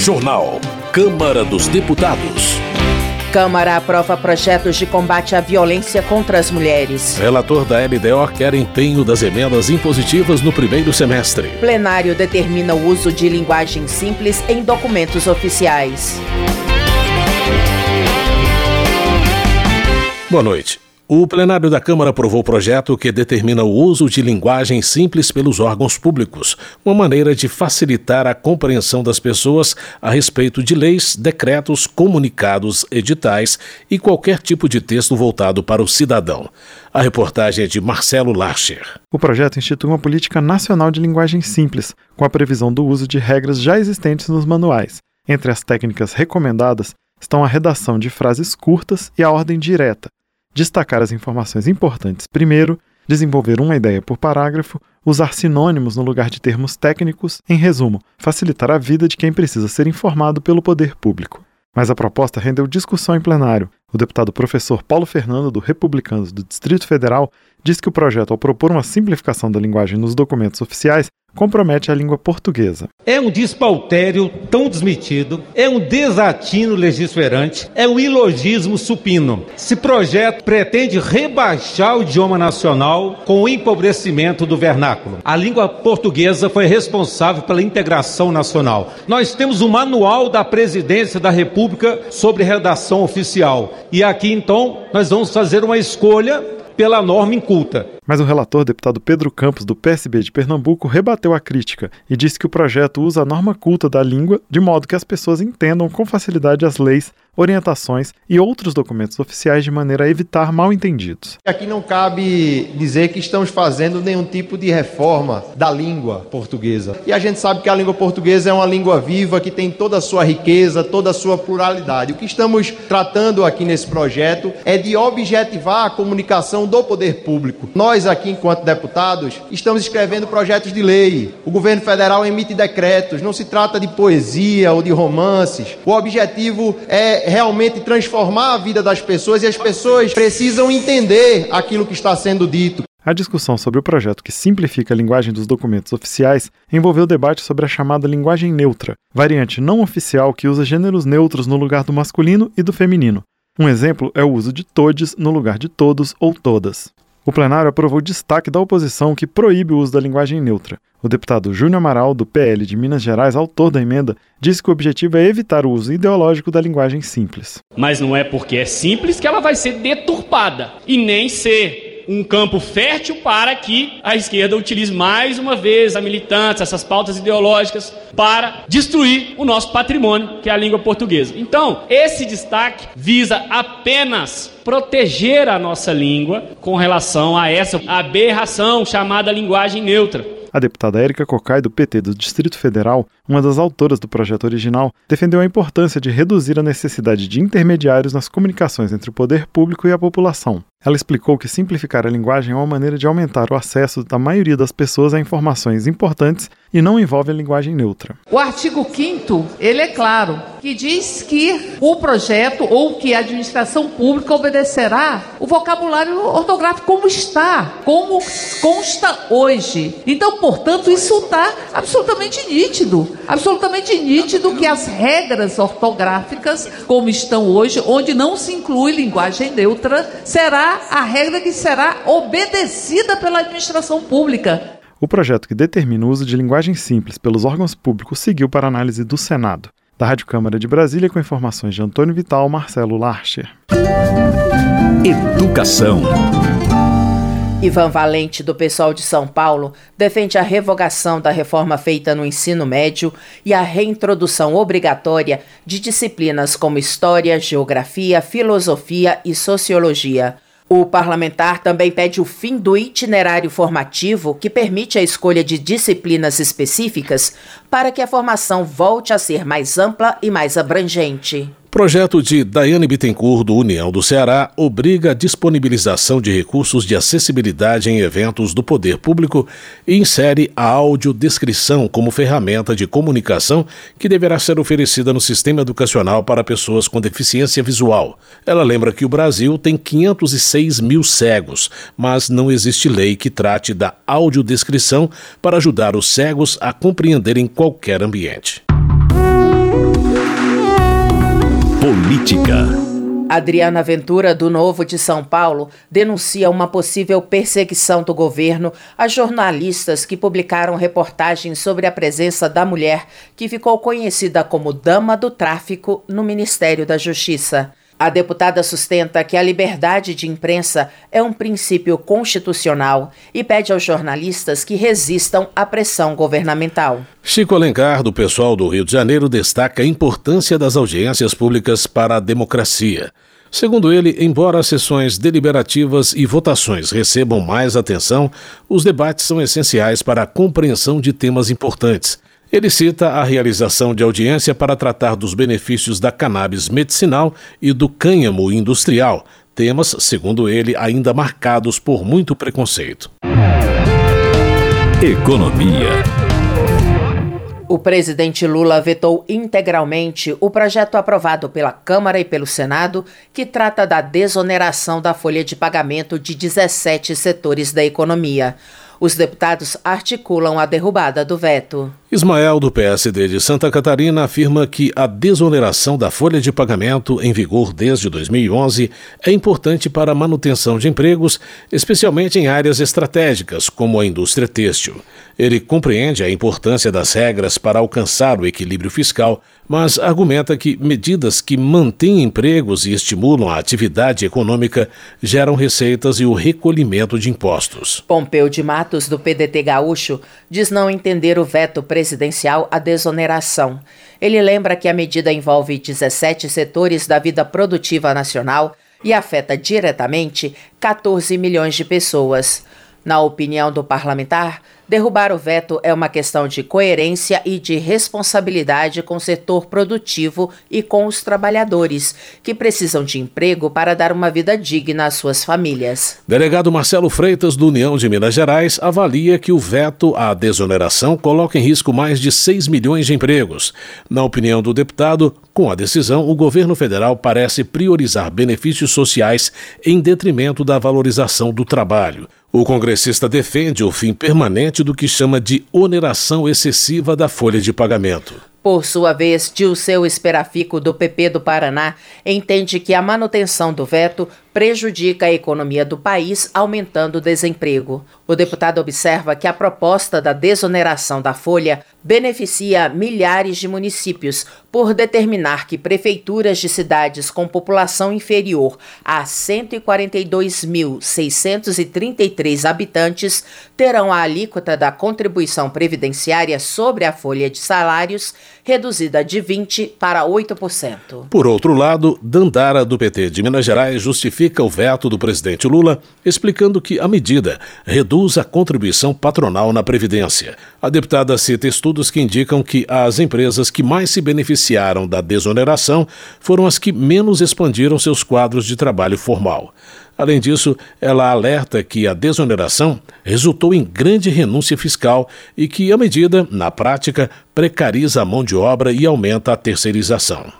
Jornal. Câmara dos Deputados. Câmara aprova projetos de combate à violência contra as mulheres. Relator da LDO quer empenho das emendas impositivas no primeiro semestre. Plenário determina o uso de linguagem simples em documentos oficiais. Boa noite. O plenário da Câmara aprovou o projeto que determina o uso de linguagem simples pelos órgãos públicos, uma maneira de facilitar a compreensão das pessoas a respeito de leis, decretos, comunicados, editais e qualquer tipo de texto voltado para o cidadão. A reportagem é de Marcelo Larcher. O projeto institui uma política nacional de linguagem simples, com a previsão do uso de regras já existentes nos manuais. Entre as técnicas recomendadas estão a redação de frases curtas e a ordem direta destacar as informações importantes primeiro, desenvolver uma ideia por parágrafo, usar sinônimos no lugar de termos técnicos, em resumo, facilitar a vida de quem precisa ser informado pelo poder público. Mas a proposta rendeu discussão em plenário. O deputado professor Paulo Fernando, do Republicanos do Distrito Federal, disse que o projeto, ao propor uma simplificação da linguagem nos documentos oficiais, compromete a língua portuguesa. É um despautério tão desmetido, é um desatino legislaturante, é um ilogismo supino. Esse projeto pretende rebaixar o idioma nacional com o empobrecimento do vernáculo. A língua portuguesa foi responsável pela integração nacional. Nós temos o manual da Presidência da República sobre redação oficial. E aqui então nós vamos fazer uma escolha pela norma inculta. Mas o relator, deputado Pedro Campos, do PSB de Pernambuco, rebateu a crítica e disse que o projeto usa a norma culta da língua de modo que as pessoas entendam com facilidade as leis, orientações e outros documentos oficiais de maneira a evitar mal-entendidos. Aqui não cabe dizer que estamos fazendo nenhum tipo de reforma da língua portuguesa. E a gente sabe que a língua portuguesa é uma língua viva que tem toda a sua riqueza, toda a sua pluralidade. O que estamos tratando aqui nesse projeto é de objetivar a comunicação do poder público. Nós aqui, enquanto deputados, estamos escrevendo projetos de lei. O governo federal emite decretos. Não se trata de poesia ou de romances. O objetivo é realmente transformar a vida das pessoas e as pessoas precisam entender aquilo que está sendo dito. A discussão sobre o projeto que simplifica a linguagem dos documentos oficiais envolveu debate sobre a chamada linguagem neutra, variante não oficial que usa gêneros neutros no lugar do masculino e do feminino. Um exemplo é o uso de todes no lugar de todos ou todas. O plenário aprovou destaque da oposição que proíbe o uso da linguagem neutra. O deputado Júnior Amaral, do PL de Minas Gerais, autor da emenda, disse que o objetivo é evitar o uso ideológico da linguagem simples. Mas não é porque é simples que ela vai ser deturpada e nem ser um campo fértil para que a esquerda utilize mais uma vez a militância, essas pautas ideológicas, para destruir o nosso patrimônio, que é a língua portuguesa. Então, esse destaque visa apenas proteger a nossa língua com relação a essa aberração chamada linguagem neutra. A deputada Érica Cocai, do PT do Distrito Federal, uma das autoras do projeto original, defendeu a importância de reduzir a necessidade de intermediários nas comunicações entre o poder público e a população. Ela explicou que simplificar a linguagem é uma maneira de aumentar o acesso da maioria das pessoas a informações importantes e não envolve a linguagem neutra. O artigo 5 ele é claro, que diz que o projeto ou que a administração pública obedecerá o vocabulário ortográfico como está, como consta hoje. Então, portanto, isso está absolutamente nítido, absolutamente nítido que as regras ortográficas como estão hoje, onde não se inclui linguagem neutra, será a regra que será obedecida pela administração pública. O projeto que determina o uso de linguagem simples pelos órgãos públicos seguiu para análise do Senado. Da Rádio Câmara de Brasília, com informações de Antônio Vital, Marcelo Larcher. Educação. Ivan Valente, do pessoal de São Paulo, defende a revogação da reforma feita no ensino médio e a reintrodução obrigatória de disciplinas como História, Geografia, Filosofia e Sociologia. O parlamentar também pede o fim do itinerário formativo que permite a escolha de disciplinas específicas para que a formação volte a ser mais ampla e mais abrangente. Projeto de Daiane Bittencourt, do União do Ceará, obriga a disponibilização de recursos de acessibilidade em eventos do poder público e insere a audiodescrição como ferramenta de comunicação que deverá ser oferecida no sistema educacional para pessoas com deficiência visual. Ela lembra que o Brasil tem 506 mil cegos, mas não existe lei que trate da audiodescrição para ajudar os cegos a compreenderem qualquer ambiente. Política. Adriana Ventura, do Novo de São Paulo, denuncia uma possível perseguição do governo a jornalistas que publicaram reportagens sobre a presença da mulher que ficou conhecida como Dama do Tráfico no Ministério da Justiça. A deputada sustenta que a liberdade de imprensa é um princípio constitucional e pede aos jornalistas que resistam à pressão governamental. Chico Alencar, do pessoal do Rio de Janeiro, destaca a importância das audiências públicas para a democracia. Segundo ele, embora as sessões deliberativas e votações recebam mais atenção, os debates são essenciais para a compreensão de temas importantes. Ele cita a realização de audiência para tratar dos benefícios da cannabis medicinal e do cânhamo industrial, temas, segundo ele, ainda marcados por muito preconceito. Economia. O presidente Lula vetou integralmente o projeto aprovado pela Câmara e pelo Senado que trata da desoneração da folha de pagamento de 17 setores da economia. Os deputados articulam a derrubada do veto. Ismael, do PSD de Santa Catarina, afirma que a desoneração da folha de pagamento, em vigor desde 2011, é importante para a manutenção de empregos, especialmente em áreas estratégicas, como a indústria têxtil. Ele compreende a importância das regras para alcançar o equilíbrio fiscal, mas argumenta que medidas que mantêm empregos e estimulam a atividade econômica geram receitas e o recolhimento de impostos. Pompeu de Matos, do PDT Gaúcho, diz não entender o veto presidencial à desoneração. Ele lembra que a medida envolve 17 setores da vida produtiva nacional e afeta diretamente 14 milhões de pessoas. Na opinião do parlamentar, Derrubar o veto é uma questão de coerência e de responsabilidade com o setor produtivo e com os trabalhadores, que precisam de emprego para dar uma vida digna às suas famílias. Delegado Marcelo Freitas, do União de Minas Gerais, avalia que o veto à desoneração coloca em risco mais de 6 milhões de empregos. Na opinião do deputado, com a decisão, o governo federal parece priorizar benefícios sociais em detrimento da valorização do trabalho. O congressista defende o fim permanente do que chama de oneração excessiva da folha de pagamento. Por sua vez, Dilceu Esperafico, do PP do Paraná, entende que a manutenção do veto prejudica a economia do país, aumentando o desemprego. O deputado observa que a proposta da desoneração da folha beneficia milhares de municípios por determinar que prefeituras de cidades com população inferior a 142.633 habitantes terão a alíquota da contribuição previdenciária sobre a folha de salários reduzida de 20% para 8%. Por outro lado, Dandara, do PT de Minas Gerais, justifica o veto do presidente Lula, explicando que a medida reduz a contribuição patronal na Previdência. A deputada cita estudos que indicam que as empresas que mais se beneficiaram da desoneração foram as que menos expandiram seus quadros de trabalho formal. Além disso, ela alerta que a desoneração resultou em grande renúncia fiscal e que a medida, na prática, precariza a mão de obra e aumenta a terceirização.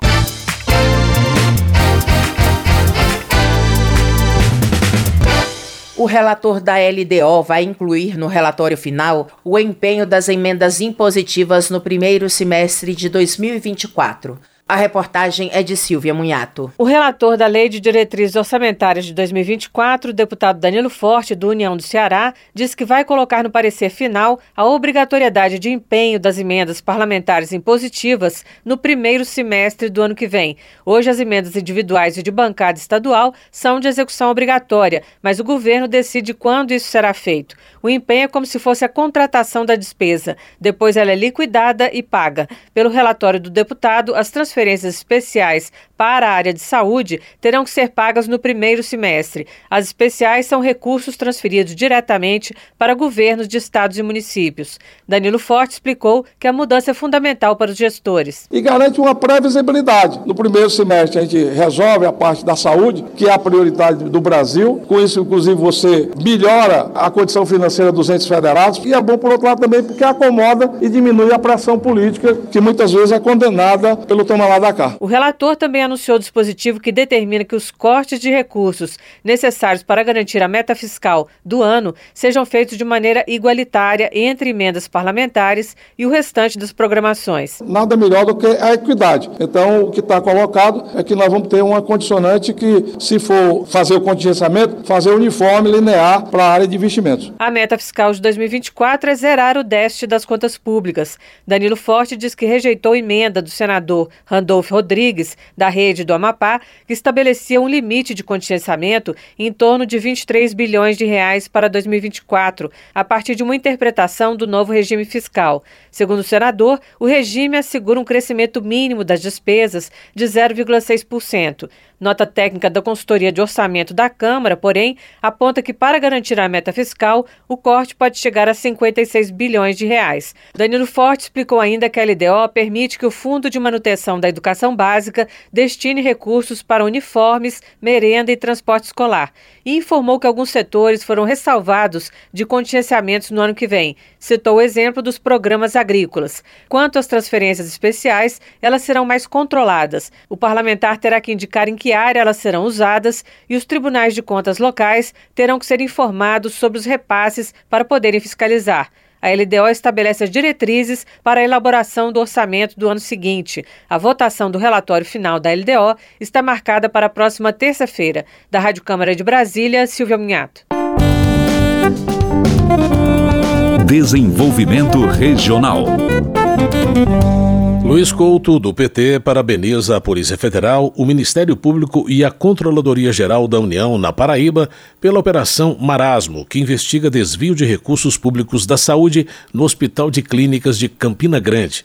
O relator da LDO vai incluir no relatório final o empenho das emendas impositivas no primeiro semestre de 2024. A reportagem é de Silvia Munhato. O relator da Lei de Diretrizes Orçamentárias de 2024, o deputado Danilo Forte, do União do Ceará, diz que vai colocar no parecer final a obrigatoriedade de empenho das emendas parlamentares impositivas no primeiro semestre do ano que vem. Hoje, as emendas individuais e de bancada estadual são de execução obrigatória, mas o governo decide quando isso será feito. O empenho é como se fosse a contratação da despesa. Depois ela é liquidada e paga. Pelo relatório do deputado, as transferências especiais para a área de saúde terão que ser pagas no primeiro semestre. As especiais são recursos transferidos diretamente para governos de estados e municípios. Danilo Forte explicou que a mudança é fundamental para os gestores. E garante uma previsibilidade. No primeiro semestre, a gente resolve a parte da saúde, que é a prioridade do Brasil. Com isso, inclusive, você melhora a condição financeira dos entes federados. E é bom, por outro lado, também porque acomoda e diminui a pressão política, que muitas vezes é condenada pelo tomar lá da cá. O relator também anunciou o dispositivo que determina que os cortes de recursos necessários para garantir a meta fiscal do ano sejam feitos de maneira igualitária entre emendas parlamentares e o restante das programações. Nada melhor do que a equidade. Então, o que está colocado é que nós vamos ter uma condicionante que, se for fazer o contingenciamento, fazer uniforme, linear para a área de investimentos. A meta fiscal de 2024 é zerar o déficit das contas públicas. Danilo Forte diz que rejeitou emenda do senador Randolfo Rodrigues, da rede do Amapá, estabelecia um limite de contingenciamento em torno de 23 bilhões de reais para 2024, a partir de uma interpretação do novo regime fiscal. Segundo o senador, o regime assegura um crescimento mínimo das despesas de 0,6%. Nota técnica da consultoria de orçamento da Câmara, porém, aponta que para garantir a meta fiscal, o corte pode chegar a 56 bilhões de reais. Danilo Forte explicou ainda que a LDO permite que o Fundo de Manutenção da Educação Básica destine recursos para uniformes, merenda e transporte escolar e informou que alguns setores foram ressalvados de contingenciamentos no ano que vem. Citou o exemplo dos programas agrícolas. Quanto às transferências especiais, elas serão mais controladas. O parlamentar terá que indicar em que área elas serão usadas e os tribunais de contas locais terão que ser informados sobre os repasses para poderem fiscalizar. A LDO estabelece as diretrizes para a elaboração do orçamento do ano seguinte. A votação do relatório final da LDO está marcada para a próxima terça-feira. Da Rádio Câmara de Brasília, Silvia Minhato. Desenvolvimento Regional. Luiz Couto, do PT, parabeniza a Polícia Federal, o Ministério Público e a Controladoria Geral da União na Paraíba pela Operação Marasmo, que investiga desvio de recursos públicos da saúde no Hospital de Clínicas de Campina Grande.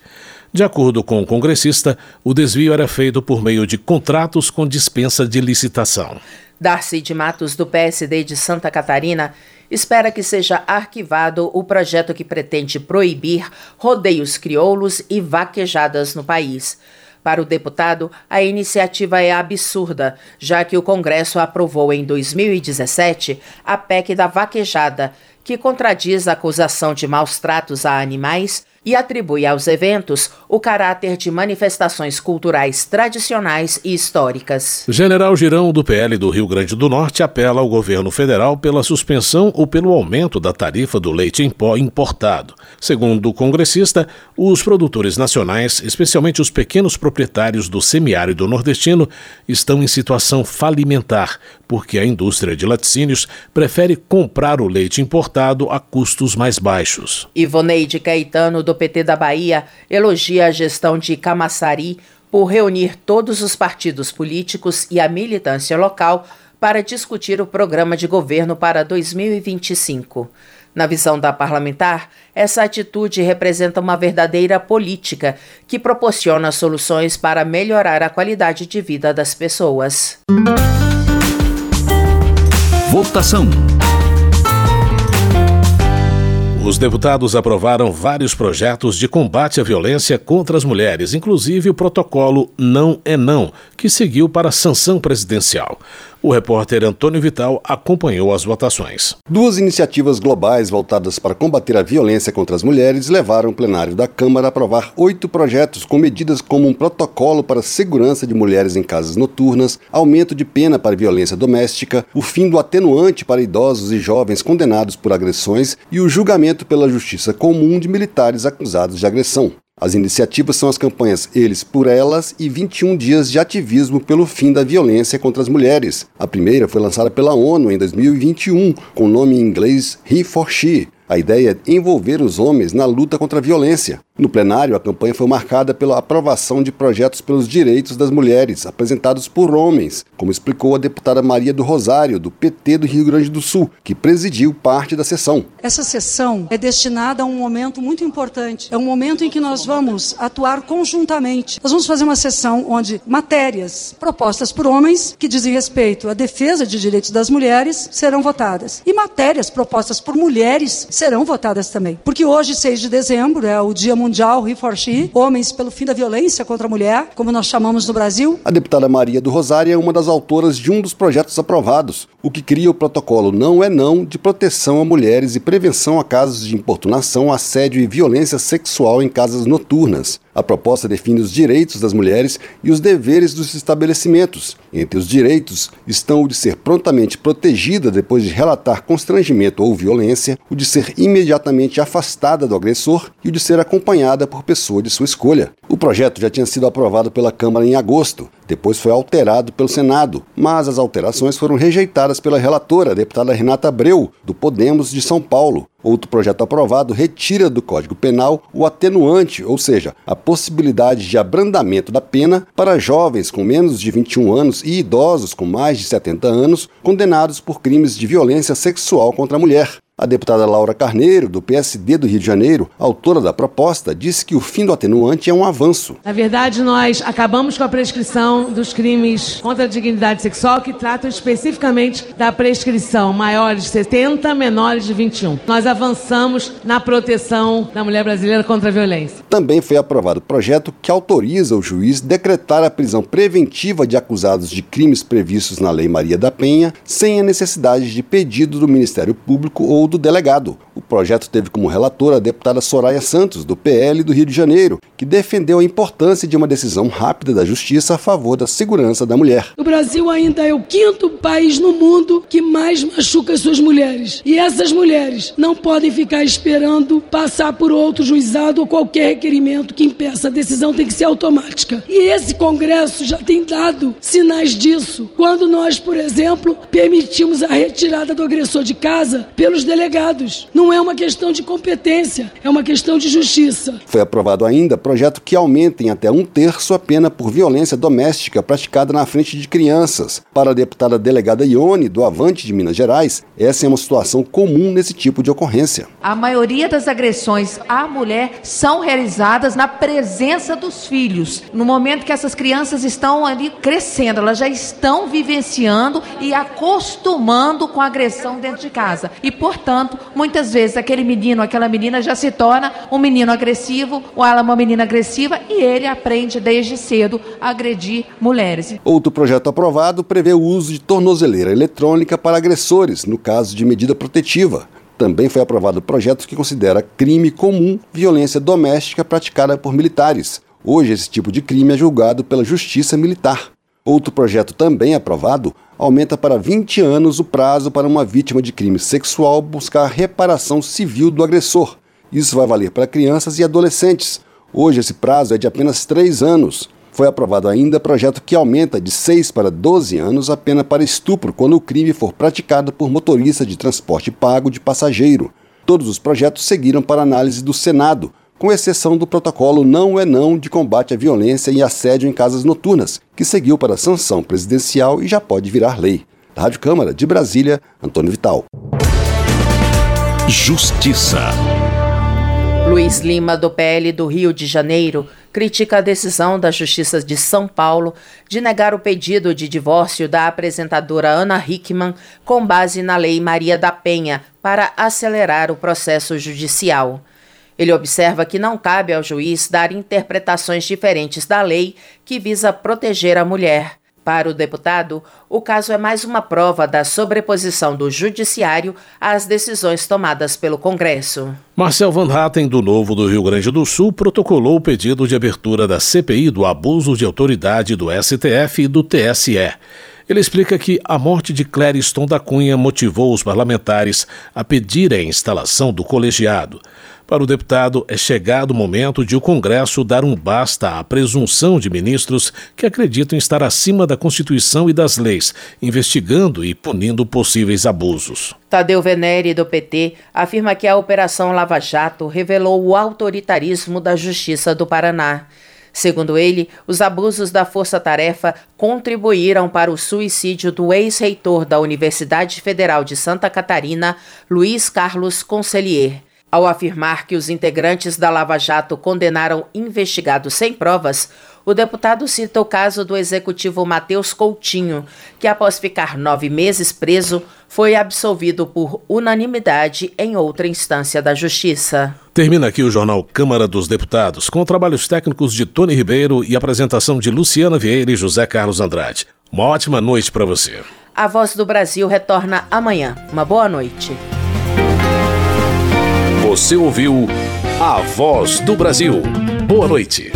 De acordo com o congressista, o desvio era feito por meio de contratos com dispensa de licitação. Darcy de Matos, do PSD de Santa Catarina, espera que seja arquivado o projeto que pretende proibir rodeios crioulos e vaquejadas no país. Para o deputado, a iniciativa é absurda, já que o Congresso aprovou em 2017 a PEC da vaquejada, que contradiz a acusação de maus tratos a animais e atribui aos eventos o caráter de manifestações culturais tradicionais e históricas. General Girão, do PL do Rio Grande do Norte, apela ao governo federal pela suspensão ou pelo aumento da tarifa do leite em pó importado. Segundo o congressista, os produtores nacionais, especialmente os pequenos proprietários do semiárido nordestino, estão em situação falimentar, porque a indústria de laticínios prefere comprar o leite importado a custos mais baixos. Ivoneide Caetano, do PT da Bahia elogia a gestão de Camaçari por reunir todos os partidos políticos e a militância local para discutir o programa de governo para 2025. Na visão da parlamentar, essa atitude representa uma verdadeira política que proporciona soluções para melhorar a qualidade de vida das pessoas. Votação. Os deputados aprovaram vários projetos de combate à violência contra as mulheres, inclusive o protocolo Não é Não, que seguiu para a sanção presidencial. O repórter Antônio Vital acompanhou as votações. Duas iniciativas globais voltadas para combater a violência contra as mulheres levaram o plenário da Câmara a aprovar oito projetos com medidas como um protocolo para segurança de mulheres em casas noturnas, aumento de pena para violência doméstica, o fim do atenuante para idosos e jovens condenados por agressões e o julgamento pela justiça comum de militares acusados de agressão. As iniciativas são as campanhas Eles por Elas e 21 Dias de Ativismo pelo Fim da Violência contra as Mulheres. A primeira foi lançada pela ONU em 2021, com o nome em inglês He for She, a ideia é envolver os homens na luta contra a violência. No plenário, a campanha foi marcada pela aprovação de projetos pelos direitos das mulheres, apresentados por homens, como explicou a deputada Maria do Rosário, do PT do Rio Grande do Sul, que presidiu parte da sessão. Essa sessão é destinada a um momento muito importante. É um momento em que nós vamos atuar conjuntamente. Nós vamos fazer uma sessão onde matérias propostas por homens, que dizem respeito à defesa de direitos das mulheres, serão votadas. E matérias propostas por mulheres serão votadas também. Porque hoje, 6 de dezembro, é o Dia Mundial He for She, Homens pelo Fim da Violência contra a Mulher, como nós chamamos no Brasil. A deputada Maria do Rosário é uma das autoras de um dos projetos aprovados, o que cria o protocolo Não é Não de proteção a mulheres e prevenção a casos de importunação, assédio e violência sexual em casas noturnas. A proposta define os direitos das mulheres e os deveres dos estabelecimentos. Entre os direitos estão o de ser prontamente protegida depois de relatar constrangimento ou violência, o de ser imediatamente afastada do agressor e o de ser acompanhada por pessoa de sua escolha. O projeto já tinha sido aprovado pela Câmara em agosto, depois foi alterado pelo Senado, mas as alterações foram rejeitadas pela relatora, a deputada Renata Abreu, do Podemos de São Paulo. Outro projeto aprovado retira do Código Penal o atenuante, ou seja, a possibilidade de abrandamento da pena para jovens com menos de 21 anos e idosos com mais de 70 anos condenados por crimes de violência sexual contra a mulher. A deputada Laura Carneiro, do PSD do Rio de Janeiro, autora da proposta, disse que o fim do atenuante é um avanço. Na verdade, nós acabamos com a prescrição dos crimes contra a dignidade sexual, que tratam especificamente da prescrição maiores de 70, menores de 21. Nós avançamos na proteção da mulher brasileira contra a violência. Também foi aprovado o projeto que autoriza o juiz decretar a prisão preventiva de acusados de crimes previstos na Lei Maria da Penha, sem a necessidade de pedido do Ministério Público ou do delegado. O projeto teve como relatora a deputada Soraya Santos, do PL do Rio de Janeiro, que defendeu a importância de uma decisão rápida da justiça a favor da segurança da mulher. O Brasil ainda é o quinto país no mundo que mais machuca suas mulheres. E essas mulheres não podem ficar esperando passar por outro juizado ou qualquer requerimento que impeça. A decisão tem que ser automática. E esse Congresso já tem dado sinais disso. Quando nós, por exemplo, permitimos a retirada do agressor de casa pelos delegados. Não é uma questão de competência, é uma questão de justiça. Foi aprovado ainda projeto que aumenta em até um terço a pena por violência doméstica praticada na frente de crianças. Para a deputada delegada Ione, do Avante de Minas Gerais, essa é uma situação comum nesse tipo de ocorrência. A maioria das agressões à mulher são realizadas na presença dos filhos. No momento que essas crianças estão ali crescendo, elas já estão vivenciando e acostumando com a agressão dentro de casa. E, portanto, Portanto, muitas vezes aquele menino, aquela menina já se torna um menino agressivo ou ela é uma menina agressiva e ele aprende desde cedo a agredir mulheres. Outro projeto aprovado prevê o uso de tornozeleira eletrônica para agressores, no caso de medida protetiva. Também foi aprovado o projeto que considera crime comum violência doméstica praticada por militares. Hoje, esse tipo de crime é julgado pela Justiça Militar. Outro projeto também aprovado aumenta para 20 anos o prazo para uma vítima de crime sexual buscar reparação civil do agressor. Isso vai valer para crianças e adolescentes. Hoje esse prazo é de apenas 3 anos. Foi aprovado ainda projeto que aumenta de 6 para 12 anos a pena para estupro quando o crime for praticado por motorista de transporte pago de passageiro. Todos os projetos seguiram para análise do Senado, com exceção do protocolo Não é Não de combate à violência e assédio em casas noturnas, que seguiu para sanção presidencial e já pode virar lei. Rádio Câmara de Brasília, Antônio Vital. Justiça. Luiz Lima, do PL do Rio de Janeiro, critica a decisão da Justiça de São Paulo de negar o pedido de divórcio da apresentadora Ana Hickman com base na Lei Maria da Penha para acelerar o processo judicial. Ele observa que não cabe ao juiz dar interpretações diferentes da lei que visa proteger a mulher. Para o deputado, o caso é mais uma prova da sobreposição do judiciário às decisões tomadas pelo Congresso. Marcel Van Hatten, do Novo do Rio Grande do Sul, protocolou o pedido de abertura da CPI do abuso de autoridade do STF e do TSE. Ele explica que a morte de Clériston da Cunha motivou os parlamentares a pedir a instalação do colegiado. Para o deputado, é chegado o momento de o Congresso dar um basta à presunção de ministros que acreditam estar acima da Constituição e das leis, investigando e punindo possíveis abusos. Tadeu Venere, do PT, afirma que a Operação Lava Jato revelou o autoritarismo da Justiça do Paraná. Segundo ele, os abusos da força-tarefa contribuíram para o suicídio do ex-reitor da Universidade Federal de Santa Catarina, Luiz Carlos Consellier. Ao afirmar que os integrantes da Lava Jato condenaram investigados sem provas, o deputado cita o caso do executivo Matheus Coutinho, que após ficar nove meses preso, foi absolvido por unanimidade em outra instância da Justiça. Termina aqui o jornal Câmara dos Deputados, com trabalhos técnicos de Tony Ribeiro e apresentação de Luciana Vieira e José Carlos Andrade. Uma ótima noite para você. A Voz do Brasil retorna amanhã. Uma boa noite. Você ouviu A Voz do Brasil. Boa noite.